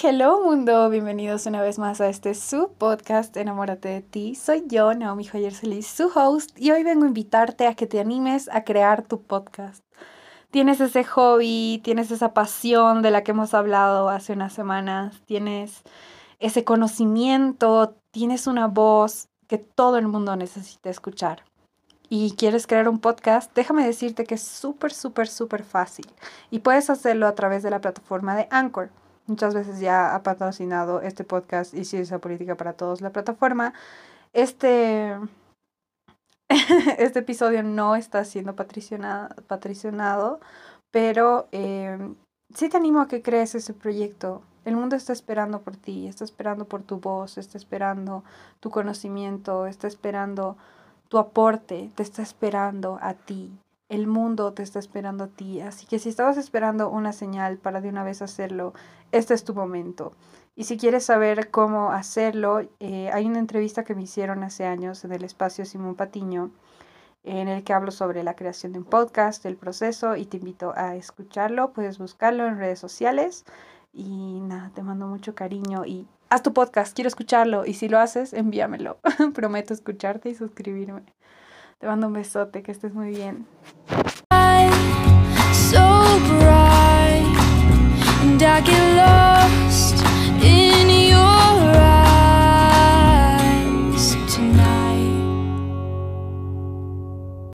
Hello mundo, bienvenidos una vez más a este su podcast Enamórate de ti. Soy yo, Naomi Joyer Solís, su host, y hoy vengo a invitarte a que te animes a crear tu podcast. Tienes ese hobby, tienes esa pasión de la que hemos hablado hace unas semanas, tienes ese conocimiento, tienes una voz que todo el mundo necesita escuchar y quieres crear un podcast, déjame decirte que es súper, súper, súper fácil y puedes hacerlo a través de la plataforma de Anchor. Muchas veces ya ha patrocinado este podcast y Ciencia Política para Todos la plataforma. Este, este episodio no está siendo patrocinado, pero eh, sí te animo a que crees ese proyecto. El mundo está esperando por ti, está esperando por tu voz, está esperando tu conocimiento, está esperando tu aporte, te está esperando a ti. El mundo te está esperando a ti. Así que si estabas esperando una señal para de una vez hacerlo, este es tu momento. Y si quieres saber cómo hacerlo, eh, hay una entrevista que me hicieron hace años en el espacio Simón Patiño, en el que hablo sobre la creación de un podcast, el proceso, y te invito a escucharlo. Puedes buscarlo en redes sociales. Y nada, te mando mucho cariño y haz tu podcast, quiero escucharlo. Y si lo haces, envíamelo. Prometo escucharte y suscribirme. Te mando un besote, que estés muy bien.